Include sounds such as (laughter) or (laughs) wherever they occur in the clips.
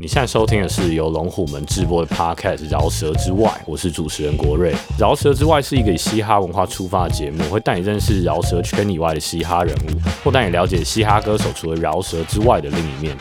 你现在收听的是由龙虎门直播的 Podcast《饶舌之外》，我是主持人国瑞。《饶舌之外》是一个以嘻哈文化出发的节目，会带你认识饶舌圈以外的嘻哈人物，或带你了解嘻哈歌手除了饶舌之外的另一面。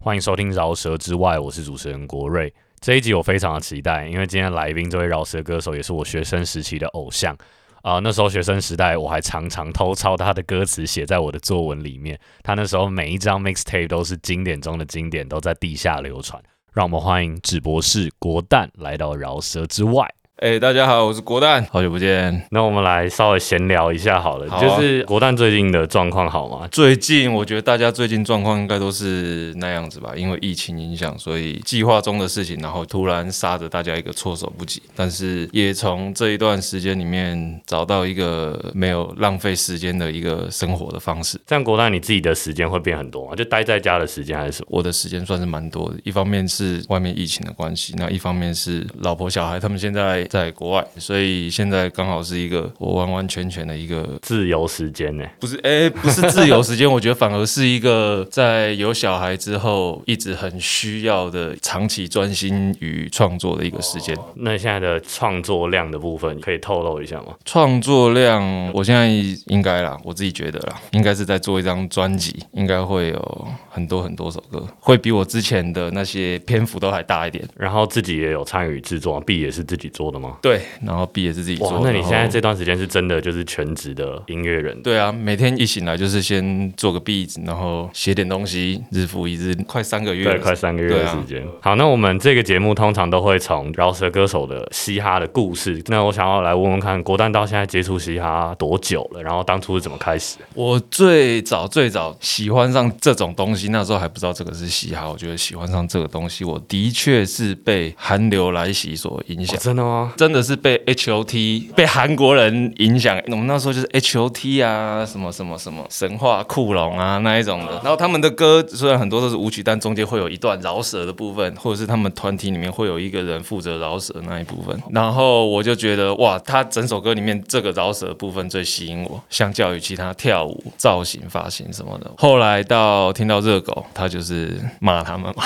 欢迎收听《饶舌之外》，我是主持人国瑞。这一集我非常的期待，因为今天来宾这位饶舌歌手也是我学生时期的偶像。啊、那时候学生时代，我还常常偷抄他的歌词写在我的作文里面。他那时候每一张 mixtape 都是经典中的经典，都在地下流传。让我们欢迎纸博士国蛋来到饶舌之外。哎、大家好，我是国蛋，好久不见。那我们来稍微闲聊一下好了，好啊就是国蛋最近的状况好吗？最近我觉得大家最近状况应该都是那样子吧，因为疫情影响，所以计划中的事情，然后突然杀着大家一个措手不及。但是也从这一段时间里面找到一个没有浪费时间的一个生活的方式。这样国蛋你自己的时间会变很多吗？就待在家的时间还是什么？我的时间算是蛮多的，一方面是外面疫情的关系，那一方面是老婆小孩他们现在在国外，所以现在刚好是一个我完完全全的一个自由时间呢？不是，哎、不是自由时间，我觉得反而是一个在有小孩之后一直很需要的长期专心于创作的一个时间。那现在的创作量的部分可以透露一下吗？创作量，我现在应该啦，我自己觉得啦，应该是在做一张专辑，应该会有很多很多首歌，会比我之前的那些篇幅都还大一点。然后自己也有参与制作，B 也是自己做的吗？对，然后 B 也是自己做的。，那你现在这段时间是真的就是全职的音乐人？对啊，每天一醒来就是先做个 beat，然后写点东西，日复一日，快三个月。对，快三个月的时间。好，那我们这个节目通常都会从饶舌歌手的嘻哈的故事。那我想要来问问看，国蛋到现在接触嘻哈多久了？然后当初是怎么开始？我最早最早喜欢上这种东西，那时候还不知道这个是嘻哈。我觉得喜欢上这个东西，我的确是被韩流来袭所影响。哦真的吗？真的是被 H O T 被韩国人影响，我们那时候就是 H O T 啊，什么什么什么神话库龙啊那一种的。然后他们的歌虽然很多都是舞曲，但中间会有一段饶舌的部分，或者是他们团体里面会有一个人负责饶舌那一部分。然后我就觉得哇，他整首歌里面这个饶舌的部分最吸引我，相较于其他跳舞、造型、发型什么的。后来到听到热狗，他就是骂他们嘛。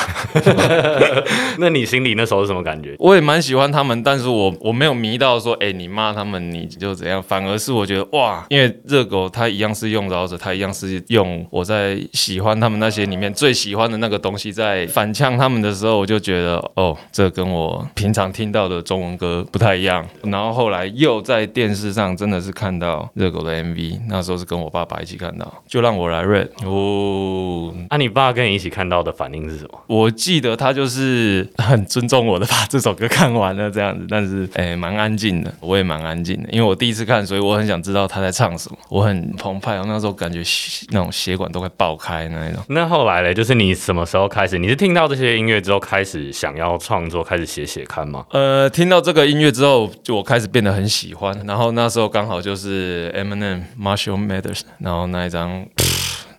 (laughs) 那你心里那时候是什么感觉？我也蛮喜欢他们，但是我我没有迷到说，哎、你骂他们你就怎样，反而是我觉得哇，因为热狗他一样是用饶舌，他一样是用我在喜欢他们那些里面最喜欢的那个东西，在反呛他们的时候，我就觉得哦，这跟我平常听到的中文歌不太一样。然后后来又在电视上真的是看到热狗的 MV，那时候是跟我爸爸一起看到，就让我来 rap 哦，啊，你爸跟你一起看到的反应是什么？我记得他就是很尊重我的，把这首歌看完了这样子，但是诶蛮安静的，我也蛮安静的，因为我第一次看，所以我很想知道他在唱什么，我很澎湃，我那时候感觉那种血管都快爆开那一种。那后来嘞，就是你什么时候开始？你是听到这些音乐之后开始想要创作，开始写写看吗？呃，听到这个音乐之后，就我开始变得很喜欢，然后那时候刚好就是 Eminem Marshall Mathers，然后那一张。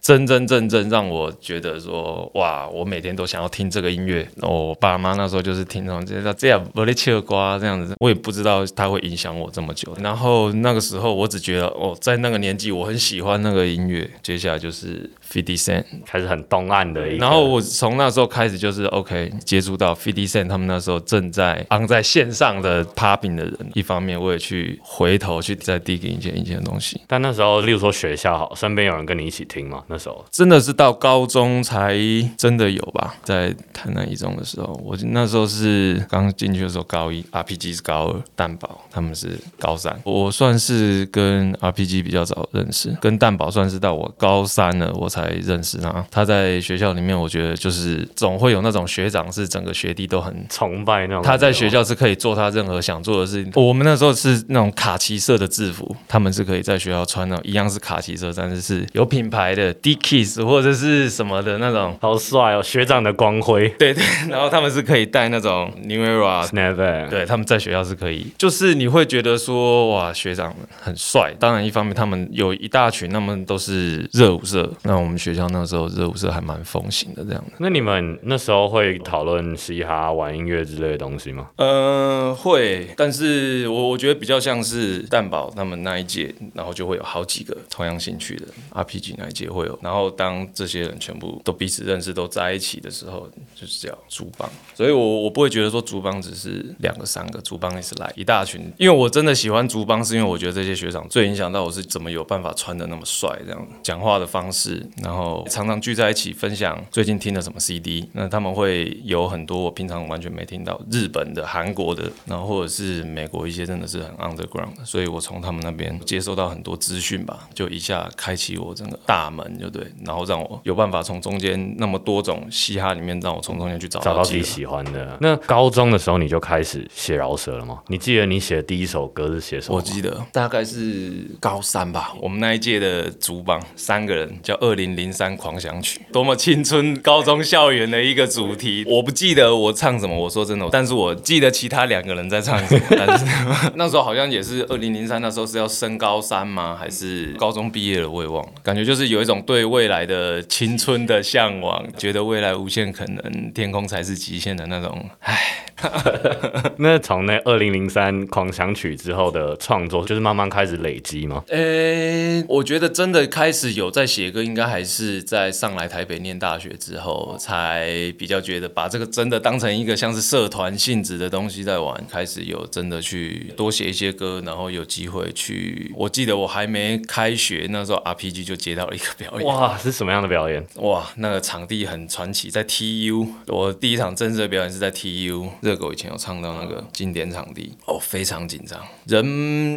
真真正正让我觉得说，哇！我每天都想要听这个音乐。我爸妈那时候就是听这种这样这样不离切瓜这样子，我也不知道它会影响我这么久。然后那个时候我只觉得，哦，在那个年纪我很喜欢那个音乐。接下来就是50 Cent，开始很东岸的，然后我从那时候开始就是 OK 接触到 Fifty Cent 他们那时候正在昂在线上的 popping 的人，一方面我也去回头去再 dig 一件一件东西，但那时候，例如说学校好，身边有人跟你一起听吗？那时候真的是到高中才真的有吧，在台南一中的时候，我那时候是刚进去的时候高一，RPG 是高二，蛋宝他们是高三，我算是跟 RPG 比较早认识，跟蛋宝算是到我高三了我才认识他。他在学校里面，我觉得就是总会有那种学长是整个学弟都很崇拜那种，他在学校是可以做他任何想做的事情。我们那时候是那种卡其色的制服，他们是可以在学校穿那种一样是卡其色，但是是有品牌的 Dickies 或者是什么的那种。好帅哦，学长的光辉对对，(laughs) 然后他们是可以带那种 New Era。，Never，对，他们在学校是可以，就是你会觉得说，哇，学长很帅。当然，一方面他们有一大群，他们都是热舞社。那我们学校那时候热舞社还蛮风行的，这样的。那你们那时候会讨论嘻哈、玩音乐之类的东西吗？呃，会，但是我我觉得比较像是蛋宝他们那一届，然后就会有好几个同样兴趣的 RPG 那一届会有然后当这些人全部都彼此认识、都在一起的时候，就是叫竹帮。所以我我不会觉得说竹帮只是两个、三个，竹帮也是来一大群。因为我真的喜欢竹帮，是因为我觉得这些学长最影响到我是怎么有办法穿的那么帅，这样讲话的方式，然后常常聚在一起分享最近听的什么 CD。那他们会有很多我平常完全没听到日本的、韩国的，然后或者是美国一些真的是很 underground 的，所以我从他们那边接收到很多资讯吧，就一下开启我整个大门，就对，然后让我有办法从中间那么多种嘻哈里面，让我从中间去找找到自己喜欢的。那高中的时候你就开始写饶舌了吗？你记得你写的第一首歌是写什么？我记得大概是高三吧，我们那一届的主榜三个人叫《二零零三狂想曲》，多么青春高中校园的一个主题。我不记得我唱什么，我说真的，但是我记得其他两个人在唱什么。(laughs) 但是 (laughs) 那时候好像也是二零零三，那时候是要升高三吗？还是高中毕业了？我也忘了。感觉就是有一种对未来的青春的向往，觉得未来无限可能，天空才是极限的那种。唉，那从那二零零三狂想曲之后的创作，就是慢慢开始累积吗？呃、我觉得真的开始有在写歌，应该还是在上来台北念大学之后，才比较觉得把这个真的当成一个像是社团性质的东西在玩，开始有真的去多写一些歌，然后有机会去。我记得我还没开学那时候，RPG 就接到了一个表演，哇，是什么样的表演？哇，那个场地很传奇，在 TU，我第一场正式的表演是在 TU，热狗以前有唱到那个经典场地，哦，非常紧张，人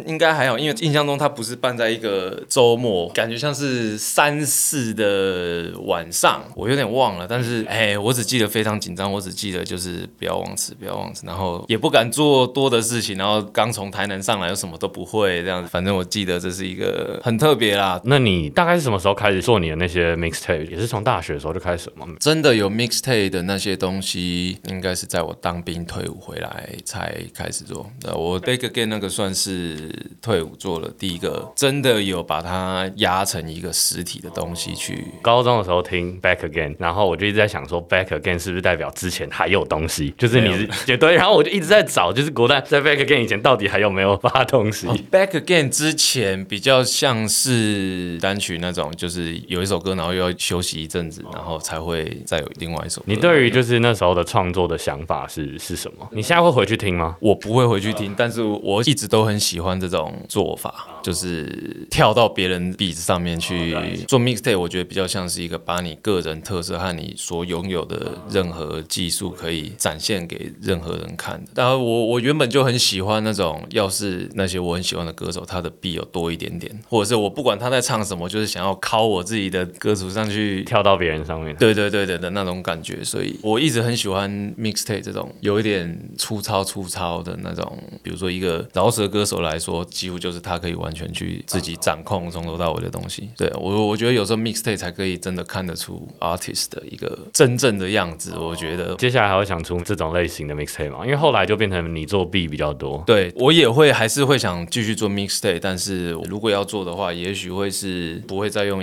应该还好，因为印象中它不是办在一个周末，感觉像是三四的晚上，我有点忘了，但是哎，我只记得非常紧张，我只记得就是不要忘词，不要忘词，然后也不敢做多的事情，然后刚从台南上来，又什么都不会，这样子，反正我记得这是一个很特别啦，那你大概是什么时候开始做你的那些 mixtape？也是从大学的时候就开始了吗？真的有 mixtape 的那些东西，应该是在我当兵退伍回来才开始做。呃，我 Back Again 那个算是退伍做了第一个，真的有把它压成一个实体的东西去。高中的时候听 Back Again，然后我就一直在想说 Back Again 是不是代表之前还有东西？就是你是也 (laughs) 对，然后我就一直在找，就是国代在 Back Again 以前到底还有没有发东西？Back Again 之前比较像是单曲那种，就是有一首歌，然后又要休息一阵子，然后才会再有另外一首歌。你对于就是那时候的创作的想法是是什么？你现在会回去听吗？我不会回去听，但是我一直都很喜欢这种做法，就是跳到别人 beat 上面去做 mixtape。我觉得比较像是一个把你个人特色和你所拥有的任何技术可以展现给任何人看的。当然，我我原本就很喜欢那种，要是那些我很喜欢的歌手，他的 beat 有多一点点，或者是我不管他在唱什么，就是想要拷我自己的歌词上去跳到别人上面？对对对对的那种感觉，所以我一直很喜欢 mixtape 这种有一点粗糙粗糙的那种，比如说一个饶舌歌手来说，几乎就是他可以完全去自己掌控从头到尾的东西。对我我觉得有时候 mixtape 才可以真的看得出 artist 的一个真正的样子。我觉得。接下来还会想出这种类型的 mixtape 吗？因为后来就变成你做 B 比较多。对我也会还是会想继续做 mixtape，但是如果要做的话，也许会是不会再用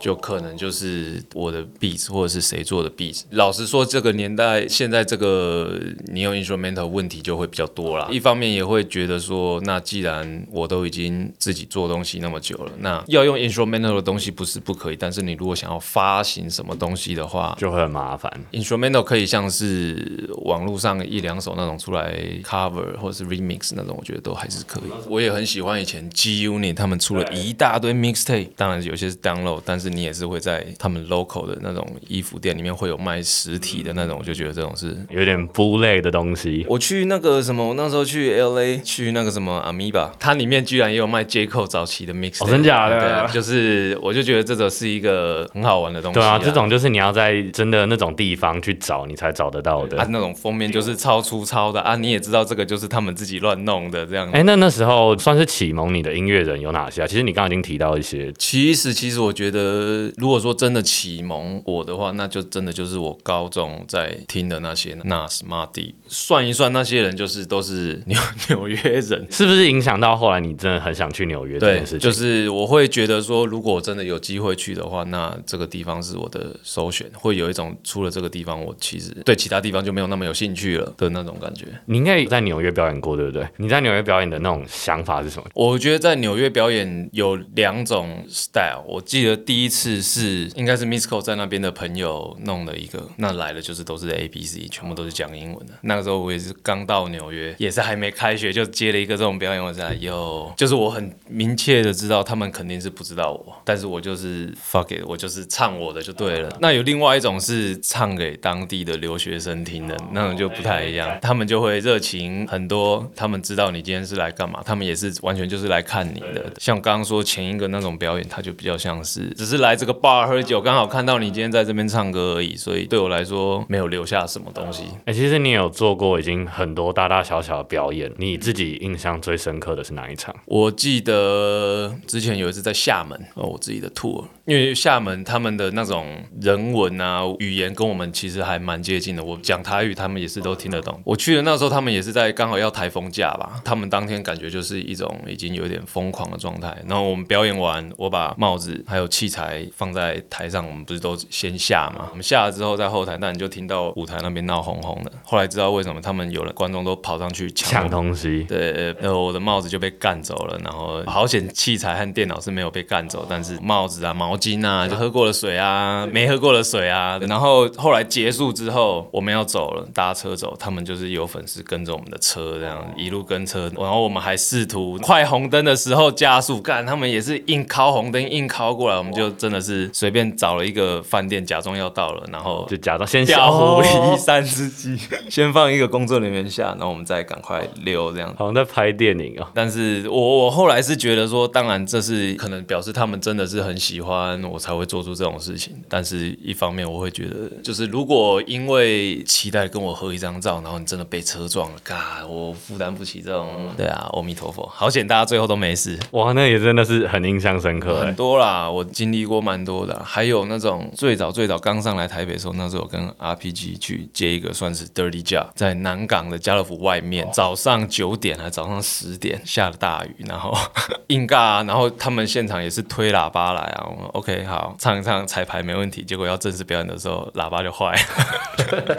就可能就是我的 beats 或者是谁做的 beats。老实说，这个年代现在这个你用 instrumental 问题就会比较多啦。一方面也会觉得说，那既然我都已经自己做东西那么久了，那要用 instrumental 的东西不是不可以，但是你如果想要发行什么东西的话，就会很麻烦。instrumental 可以像是网络上一两首那种出来 cover 或者是 remix 那种，我觉得都还是可以。我也很喜欢以前 G Unit 他们出了一大堆 mixtape，当然有些是 download，但是你也是会在他们 local 的那种衣服店里面会有卖实体的那种，我就觉得这种是。有点不类的东西。我去那个什么，我那时候去 L A 去那个什么 Amoeba，它里面居然也有卖 J Cole 早期的 mix，、哦真假的对啊，就是我就觉得这个是一个很好玩的东西、对啊，这种就是你要在真的那种地方去找，你才找得到的。啊，那种封面就是超粗糙的啊，你也知道这个就是他们自己乱弄的这样。哎，那那时候算是启蒙你的音乐人有哪些啊？其实你刚刚已经提到一些，其实，其实我觉得，如果说真的启蒙我的话，那就真的就是我高中在听的那些 Nas、Marty，算一算那些人就是都是纽纽约人。是不是影响到后来你真的很想去纽约这对件事，情？就是我会觉得说，如果我真的有机会去的话，那这个地方是我的首选，会有一种除了这个地方，我其实对其他地方就没有那么有兴趣了的那种感觉。你应该也在纽约表演过，对不对？你在纽约表演的那种想法是什么？我觉得在纽约表演有两种 style，我记得第一次是应该是 Misco 在那边的朋友弄的一个，那来的就是都是 A B C，全部都是讲英文的。那个时候我也是刚到纽约，也是还没开学就接了一个这种表演，我在有，就是我很明确的知道他们肯定是不知道我，但是我就是 fuck it，我就是唱我的就对了。那有另外一种是唱给当地的留学生听的，那种就不太一样，他们就会热情很多，他们知道你今天是来干嘛，他们也是完全就是来看你的。像刚刚说前一个那种表演，他就比较像是只是来这个 bar 喝酒，刚好看到你今天在这边唱歌而已，所以对我来说没有留下什么东西。哎、其实你有做过已经很多大大小小的表演，你自己印象最深刻的是哪一场？我记得之前有一次在厦门，哦，我自己的 tour，因为厦门他们的那种人文啊语言跟我们其实还蛮接近的。我讲台语，他们也是都听得懂。我去的那时候，他们也是在刚好要台风假吧，他们当天感觉就是一种已经有点疯狂的状态。然后我们表演完，我把帽子还有器材放在台上，我们不是都先下嘛？我们下了之后在后台，那你就听到舞台那边闹哄哄的。后来知道为什么他们有了观众都跑上去抢抢东西，对，然后我的帽子就被干走了，然后好险器材和电脑是没有被干走，但是帽子啊、毛巾啊、就喝过的水啊、没喝过的水啊，然后后来结束之后，我们要走了，搭车走，他们就是有粉丝跟着我们的车，这样一路跟车，然后我们还试图快红灯的时候加速，干，他们也是硬靠红灯，硬靠过来，我们就真的是随便找了一个饭店，假装要到了，然后就假装先下狐狸哦三只鸡，先放一个工作人员下，然后我们再赶快溜这样。好像在拍电影哦。但是我我后来是觉得说，当然这是可能表示他们真的是很喜欢我才会做出这种事情。但是一方面我会觉得，就是如果因为期待跟我合一张照，然后你真的被车撞了，嘎，我负担不起这种。对啊，阿弥陀佛，好险大家最后都没事。哇，那也真的是很印象深刻哎很。多啦，我经历过蛮多的啊，还有那种最早最早刚上来台北的时候，那时候我跟 RPG 去接一个算是 dirty job，在南港的家乐福外面，早上九点还早上十点下了大雨，然后 (laughs) 硬尬啊，然后他们现场也是推喇叭来啊，OK 好唱一唱彩排没问题，结果要正式表演的时候喇叭就坏了，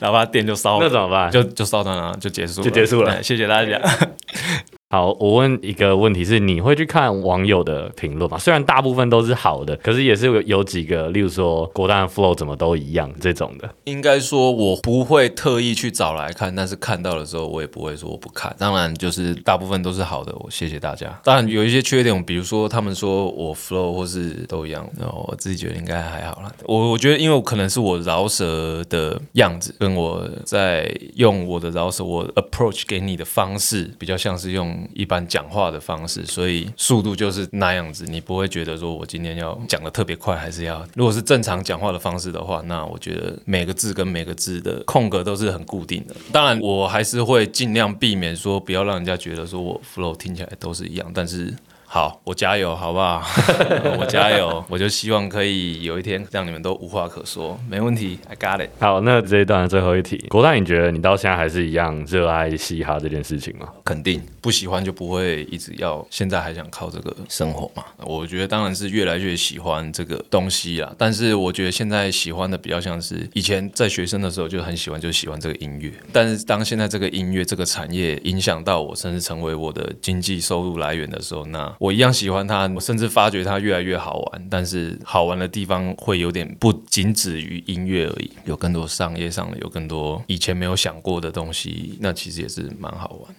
(laughs) 喇叭电就烧了，那怎么办？就就烧断了，就结束了，就结束了。谢谢大家。(laughs) (laughs) 好，我问一个问题是，你会去看网友的评论吗？虽然大部分都是好的，可是也是有有几个，例如说国蛋 flow 怎么都一样这种的。应该说，我不会特意去找来看，但是看到的时候，我也不会说我不看。当然，就是大部分都是好的，我谢谢大家。当然有一些缺点，比如说他们说我 flow 或是都一样，然后我自己觉得应该还好啦。我我觉得，因为我可能是我饶舌的样子，跟我在用我的饶舌，我 approach 给你的方式，比较像是用一般讲话的方式，所以速度就是那样子，你不会觉得说我今天要讲的特别快，还是要如果是正常讲话的方式的话，那我觉得每个字跟每个字的空格都是很固定的。当然，我还是会尽量避免说不要让人家觉得说我 flow 听起来都是一样，但是。好，我加油，好不 (laughs) 好？我加油，我就希望可以有一天让你们都无话可说，没问题，I got it。好，那这一段的最后一题，国蛋，你觉得你到现在还是一样热爱嘻哈这件事情吗？肯定不喜欢就不会一直要，现在还想靠这个生活嘛？我觉得当然是越来越喜欢这个东西啦，但是我觉得现在喜欢的比较像是以前在学生的时候就很喜欢，就喜欢这个音乐。但是当现在这个音乐这个产业影响到我，甚至成为我的经济收入来源的时候，那我一样喜欢它，我甚至发觉它越来越好玩。但是好玩的地方会有点不仅止于音乐而已，有更多商业上的，有更多以前没有想过的东西，那其实也是蛮好玩。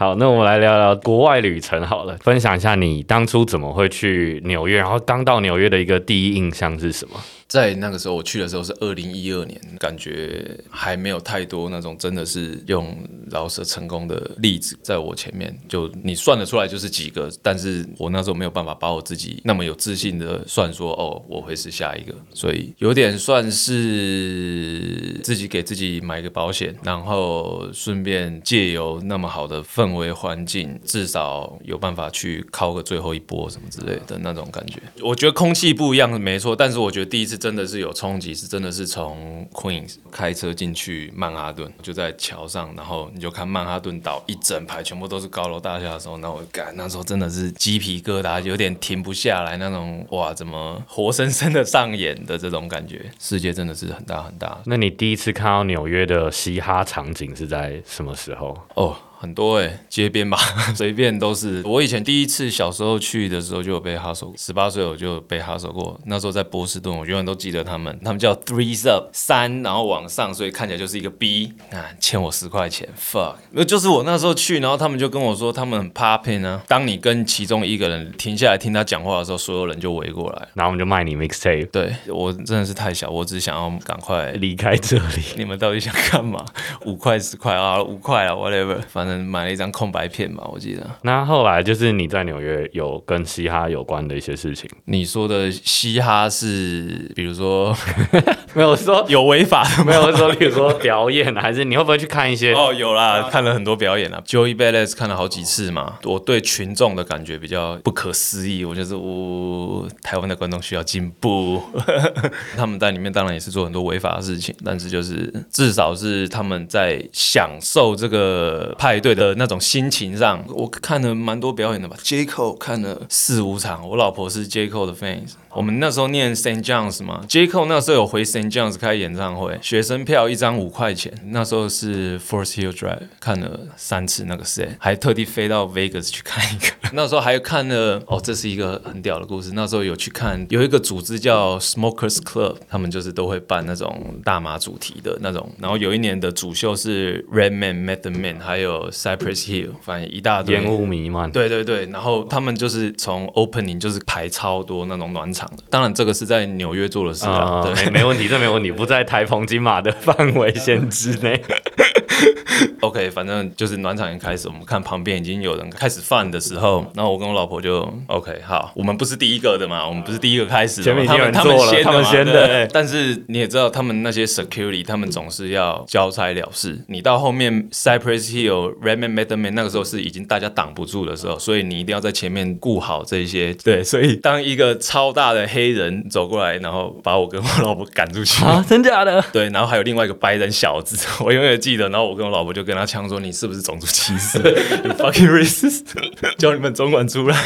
好，那我们来聊聊国外旅程好了，分享一下你当初怎么会去纽约，然后刚到纽约的一个第一印象是什么？在那个时候我去的时候是二零一二年，感觉还没有太多那种真的是用饶舌成功的例子在我前面，就你算得出来就是几个，但是我那时候没有办法把我自己那么有自信的算说哦我会是下一个，所以有点算是自己给自己买个保险，然后顺便借由那么好的氛围环境，至少有办法去靠个最后一波什么之类的那种感觉。我觉得空气不一样没错，但是我觉得第一次真的是有冲击，是真的是从 Queens 开车进去曼哈顿，就在桥上，然后你就看曼哈顿岛一整排全部都是高楼大厦的时候，那我感那时候真的是鸡皮疙瘩，有点停不下来那种，哇，怎么活生生的上演的这种感觉，世界真的是很大很大那你第一次看到纽约的嘻哈场景是在什么时候？哦。很多哎、街边吧，(laughs) 随便都是。我以前第一次小时候去的时候就有被哈手，十八岁我就被哈手过。那时候在波士顿，我永远都记得他们，他们叫 Threes Up 三，然后往上，所以看起来就是一个 B 啊，欠我十块钱，fuck。那就是我那时候去，然后他们就跟我说他们很 popping 啊。当你跟其中一个人停下来听他讲话的时候，所有人就围过来。然后我们就卖你 mixtape，对我真的是太小，我只想要赶快离开这里。(laughs) 你们到底想干嘛？五块十块啊，五块啊，whatever，反正买了一张空白片吧，我记得。那后来就是你在纽约有跟嘻哈有关的一些事情，你说的嘻哈是，比如说 (laughs) 没有说 (laughs) 有违法的？没有说，比如说表演，还是你会不会去看一些？哦，有啦，看了很多表演啊，Joey Badass 看了好几次嘛。我对群众的感觉比较不可思议，我就是我、台湾的观众需要进步。(laughs) 他们在里面当然也是做很多违法的事情，但是就是至少是他们在享受这个派对的那种心情上，我看了蛮多表演的吧。J Cole 看了四五场，我老婆是 J Cole 的 fans。我们那时候念 Saint John's 嘛，J Cole 那时候有回 Saint John's 开演唱会，学生票一张五块钱。那时候是 Forest Hill Drive 看了三次那个 set，还特地飞到 Vegas 去看一个。(laughs) 那时候还看了哦，这是一个很屌的故事。那时候有去看有一个组织叫 Smokers Club，他们就是都会办那种大麻主题的那种。然后有一年的主秀是 Redman、Method Man，还有 Cypress Hill，反正一大堆烟雾弥漫，对对对，然后他们就是从 opening 就是排超多那种暖场的，当然这个是在纽约做的事啊，啊，对。没没问题，这没问题，不在台澎金马的范围限制内。(laughs) OK，反正就是暖场一开始，我们看旁边已经有人开始放的时候，然后我跟我老婆就 OK，好，我们不是第一个的嘛，我们不是第一个开始的，前面已经有人他们做了先他们先的但是你也知道，他们那些 security，他们总是要交差了事。你到后面 Cypress Hill、Redman、Method Man 那个时候是已经大家挡不住的时候，所以你一定要在前面顾好这些。对，所以当一个超大的黑人走过来，然后把我跟我老婆赶出去，啊，真假的？对，然后还有另外一个白人小子，(laughs) 我永远记得。然后我跟我老婆就跟他呛说：“你是不是种族歧视？(laughs) You fucking racist！(laughs) 叫你们总管出来。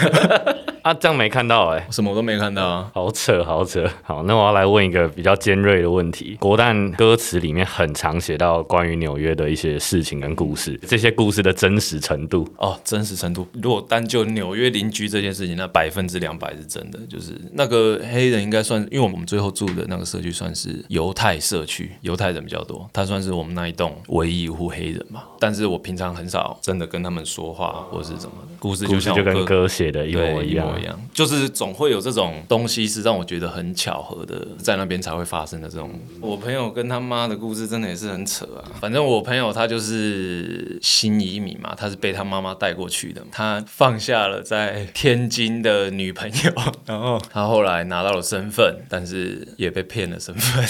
啊，这样没看到哎、”什么都没看到啊。好扯，好扯。好，那我要来问一个比较尖锐的问题。国蛋歌词里面很常写到关于纽约的一些事情跟故事，这些故事的真实程度。哦，真实程度，如果单就纽约邻居这件事情，那百分之两百是真的。就是那个黑人应该算，因为我们最后住的那个社区算是犹太社区，犹太人比较多，他算是我们那一栋唯一一户黑人嘛。但是我平常很少真的跟他们说话或是怎么的，故事就跟就像我哥歌写的一模一样。一样，就是总会有这种东西是让我觉得很巧合的，在那边才会发生的这种。我朋友跟他妈的故事真的也是很扯啊。反正我朋友他就是新移民嘛，他是被他妈妈带过去的，他放下了在天津的女朋友，(laughs) 然后他后来拿到了身份，但是也被骗了身份。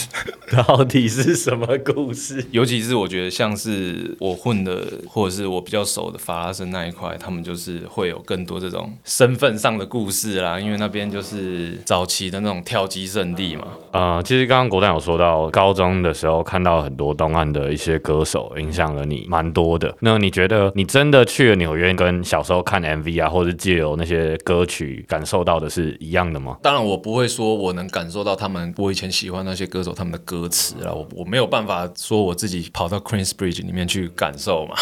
(laughs) 到底是什么故事？尤其是我觉得像是我混的，或者是我比较熟的法拉盛那一块，他们就是会有更多这种身份上的故事啦，因为那边就是早期的那种跳机圣地嘛。呃，其实刚刚国蛋有说到，高中的时候看到很多东岸的一些歌手，影响了你蛮多的。那你觉得你真的去了纽约，跟小时候看 MV 啊，或者借由那些歌曲感受到的是一样的吗？当然，我不会说我能感受到他们我以前喜欢那些歌手他们的歌词啊，我我没有办法说我自己跑到 Queensbridge 里面去感受嘛。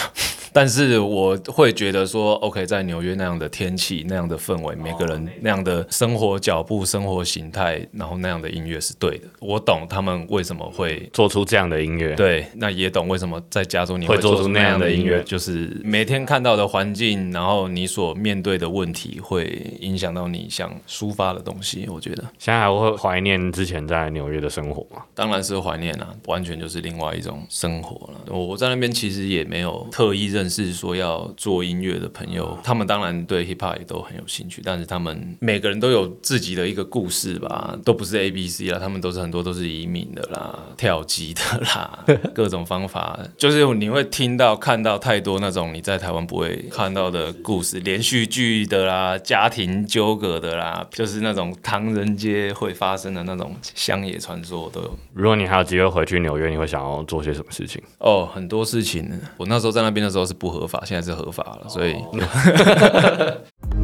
但是我会觉得说，OK，在纽约那样的天气、那样的氛围，每个人那样的生活脚步、生活形态，然后那样的音乐是对的。我懂他们为什么会做出这样的音乐，对，那也懂为什么在加州你会做做出那样的的音乐就是每天看到的环境，然后你所面对的问题，会影响到你想抒发的东西。我觉得，现在还会怀念之前在纽约的生活吗？当然是怀念啊，完全就是另外一种生活了。我我在那边其实也没有特意认认识说要做音乐的朋友，他们当然对 hip hop 也都很有兴趣，但是他们每个人都有自己的一个故事吧，都不是 A B C 啦，他们都是很多都是移民的啦，跳级的啦，(laughs) 各种方法，就是你会听到看到太多那种你在台湾不会看到的故事，连续剧的啦，家庭纠葛的啦，就是那种唐人街会发生的那种乡野传说都有。如果你还有机会回去纽约，你会想要做些什么事情？哦，很多事情，我那时候在那边的时候是不合法，现在是合法了，所以。(laughs)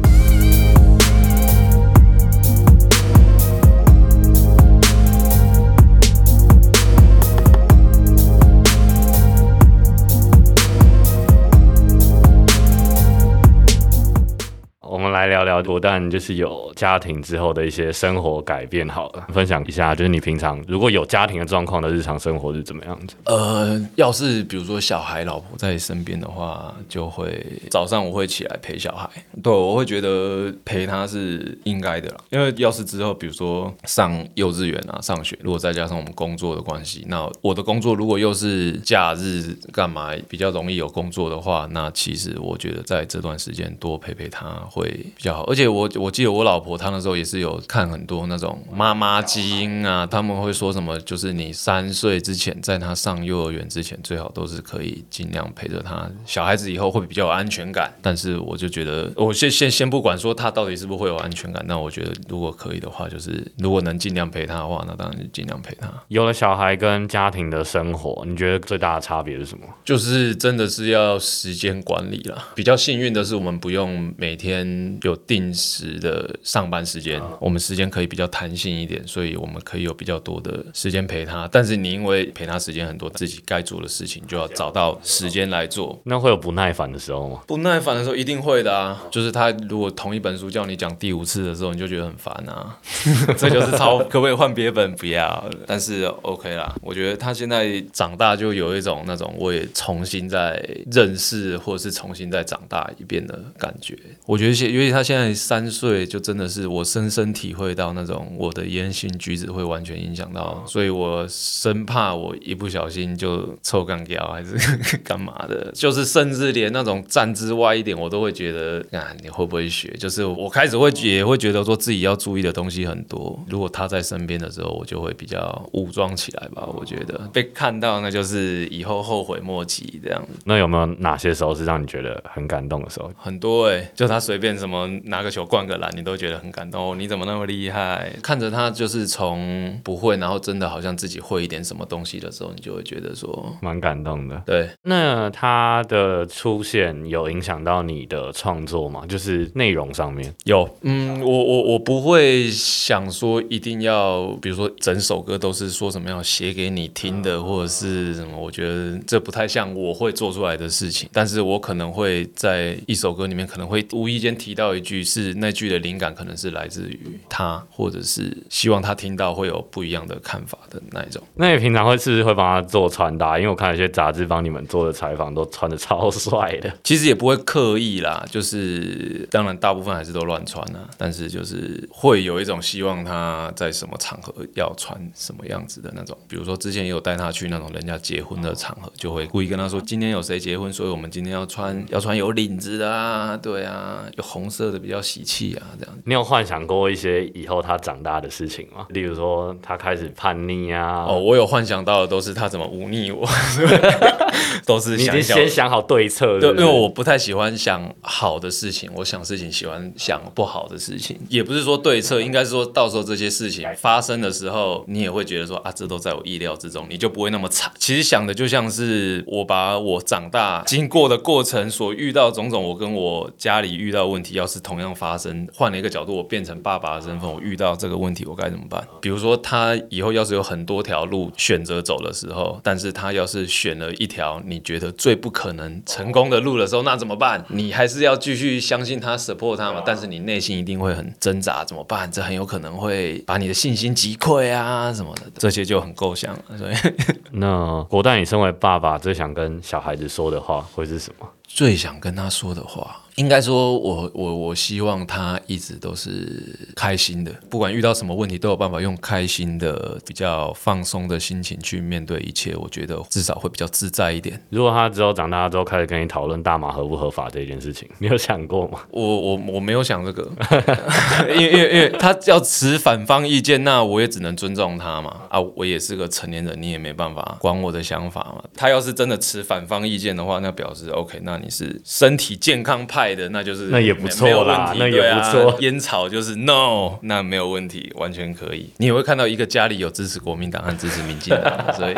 们来聊聊果蛋，就是有家庭之后的一些生活改变。好了，分享一下，就是你平常如果有家庭的状况的日常生活是怎么样子？呃，要是比如说小孩、老婆在身边的话，就会早上我会起来陪小孩。对，我会觉得陪他是应该的啦。因为要是之后比如说上幼稚园啊、上学，如果再加上我们工作的关系，那我的工作如果又是假日干嘛比较容易有工作的话，那其实我觉得在这段时间多陪陪他会比较好。而且我我记得我老婆她那时候也是有看很多那种妈妈基因啊，他们会说什么，就是你三岁之前，在他上幼儿园之前，最好都是可以尽量陪着他。小孩子以后会比较有安全感。但是我就觉得，我先先先不管说他到底是不是会有安全感，那我觉得如果可以的话，就是如果能尽量陪他的话，那当然就尽量陪他。有了小孩跟家庭的生活，你觉得最大的差别是什么？就是真的是要时间管理了。比较幸运的是，我们不用每天有定时的上班时间，我们时间可以比较弹性一点，所以我们可以有比较多的时间陪他。但是你因为陪他时间很多，自己该做的事情就要找到时间来做。那会有不耐烦的时候吗？不耐烦的时候一定会的啊，就是他如果同一本书叫你讲第五次的时候，你就觉得很烦啊。(laughs) 这就是超可不可以换别本？不要。但是 OK 啦，我觉得他现在长大就有一种那种我也重新再认识，或者是重新再长大一遍的感觉。我觉得现，因为他现在三岁，就真的是我深深体会到那种我的言行举止会完全影响到，所以我生怕我一不小心就臭干掉还是 (laughs) 干嘛的，就是甚至连那种站姿歪一点，我都会觉得啊，你会不会学？就是我开始会也会觉得说自己要注意的东西很多。如果他在身边的时候，我就会比较武装起来吧。我觉得被看到，那就是以后后悔莫及这样子。那有没有哪些时候是让你觉得很感动的时候？很多哎、就他随便什么拿个球灌个篮，你都觉得很感动。哦你怎么那么厉害？看着他就是从不会，然后真的好像自己会一点什么东西的时候，你就会觉得说，蛮感动的。对，那他的出现有影响到你的创作吗？就是内容上面。有，嗯，我我我不会想说一定要，比如说整首歌都是说什么要写给你听的，或者是什么，我觉得这不太像我会做出来的事情。但是我可能会在一首歌里面，可能会无意间提到一句，是那句的灵感可能是来自于他，或者是希望他听到会有不一样的看法的那一种。那你平常会是不是会帮他做穿搭？因为我看有些杂志帮你们做的采访都穿的超帅的。其实也不会刻意啦，就是当然大部分还是都乱穿啊，但是就是会有一种希望他在什么场合要穿什么样子的那种。比如说之前也有带他去那种人家结婚的场合，就会故意跟他说今天有谁结婚，所以我们今天要穿要穿有领子的啊，对啊，有红色的比较喜气啊，这样。你有幻想过一些以后他长大的事情吗？例如说他开始叛逆啊？哦，我有幻想到的都是他怎么忤逆我，(laughs) 都是你已经想先想好对策，对，因为我不太喜欢想好的事情，我想事情喜欢想不好的事情，也不是说对策，应该是说到时候这些事情发生的时候，你也会觉得说啊，这都在我意料之中，你就不会那么惨。其实想的就像是我把我长大经过的过程所遇到种种，我跟我家里遇到问题，要是同样发生，换了一个角度，我变成爸爸的身份，我遇到这个问题，我该怎么办？比如说他以后要是有很多条路选择走的时候，但是他要是选了一条你觉得最不可能成功的路的时候，那怎么办？你还是要继续相信他，support 他嘛？但是你内心一定会很挣扎，怎么办？这很有可能会把你的信心击溃啊什么的，这些就很够想了。所以那国蛋，你身为爸爸，最想跟小孩子说的话会是什么？最想跟他说的话，应该说我我我希望他一直都是开心的，不管遇到什么问题，都有办法用开心的、比较放松的心情去面对一切。我觉得至少会比较自在一一点。如果他之后长大之后开始跟你讨论大麻合不合法这件事情，你有想过吗？(laughs) 我我我没有想这个，(laughs) 因为因为因为他要持反方意见，那我也只能尊重他嘛。啊，我也是个成年人，你也没办法管我的想法嘛。他要是真的持反方意见的话，那表示 OK，那你是身体健康派的，那就是那也不错啦那也不错烟草就是 No，那没有问题，完全可以。你也会看到一个家里有支持国民党和支持民进党，所以。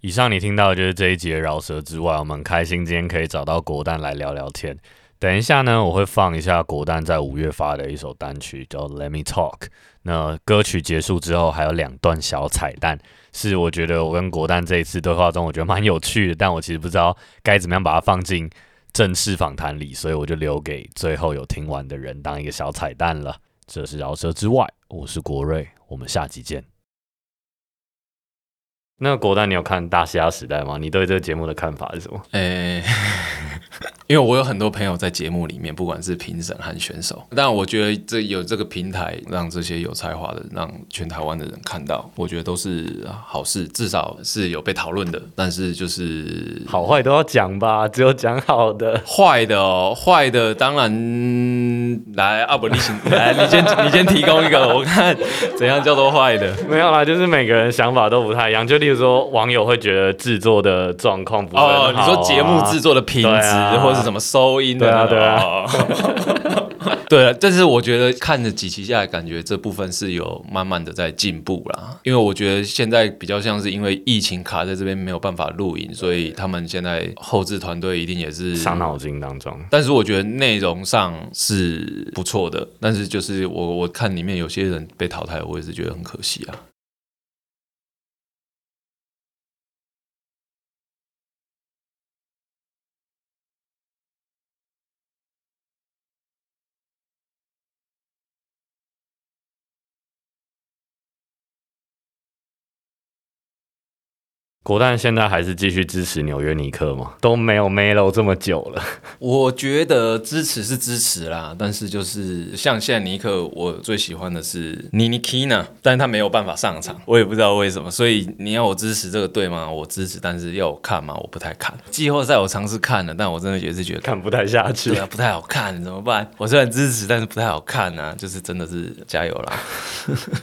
以上你听到的就是这一集的饶舌之外，我们很开心今天可以找到国蛋来聊聊天。等一下呢，我会放一下国蛋在五月发的一首单曲，叫《Let Me Talk》。那歌曲结束之后，还有两段小彩蛋，是我觉得我跟国蛋这一次对话中，我觉得蛮有趣的，但我其实不知道该怎么样把它放进正式访谈里，所以我就留给最后有听完的人当一个小彩蛋了。这是饶舌之外，我是国瑞，我们下集见。那国蛋，你有看《大西亚时代》吗？你对这个节目的看法是什么？诶、因为我有很多朋友在节目里面，不管是评审和选手，但我觉得这有这个平台，让这些有才华的，让全台湾的人看到，我觉得都是好事，至少是有被讨论的。但是就是好坏都要讲吧，只有讲好的。坏的哦，坏的当然来啊不，你先 (laughs) 来，你先你先提供一个，我看怎样叫做坏的。没有啦，就是每个人想法都不太一样。就例如说，网友会觉得制作的状况不好、哦，啊。你说节目制作的品质、啊或者是什么收音的那种，对啊哦 (laughs) 对啊，但是我觉得看着几期下来，感觉这部分是有慢慢的在进步啦。因为我觉得现在比较像是因为疫情卡在这边没有办法录影，所以他们现在后置团队一定也是伤脑筋当中。但是我觉得内容上是不错的，但是就是我我看里面有些人被淘汰，我也是觉得很可惜啊。国蛋现在还是继续支持纽约尼克吗？都没有 Melo 这么久了。(laughs) 我觉得支持是支持啦，但是就是像现在尼克，我最喜欢的是尼尼 Kina，但是他没有办法上场，我也不知道为什么。所以你要我支持这个队吗？我支持，但是要我看吗？我不太看。季后赛我尝试看了，但我真的也是觉得看不太下去对。啊，不太好看，怎么办？我虽然支持，但是不太好看啊，就是真的是加油啦。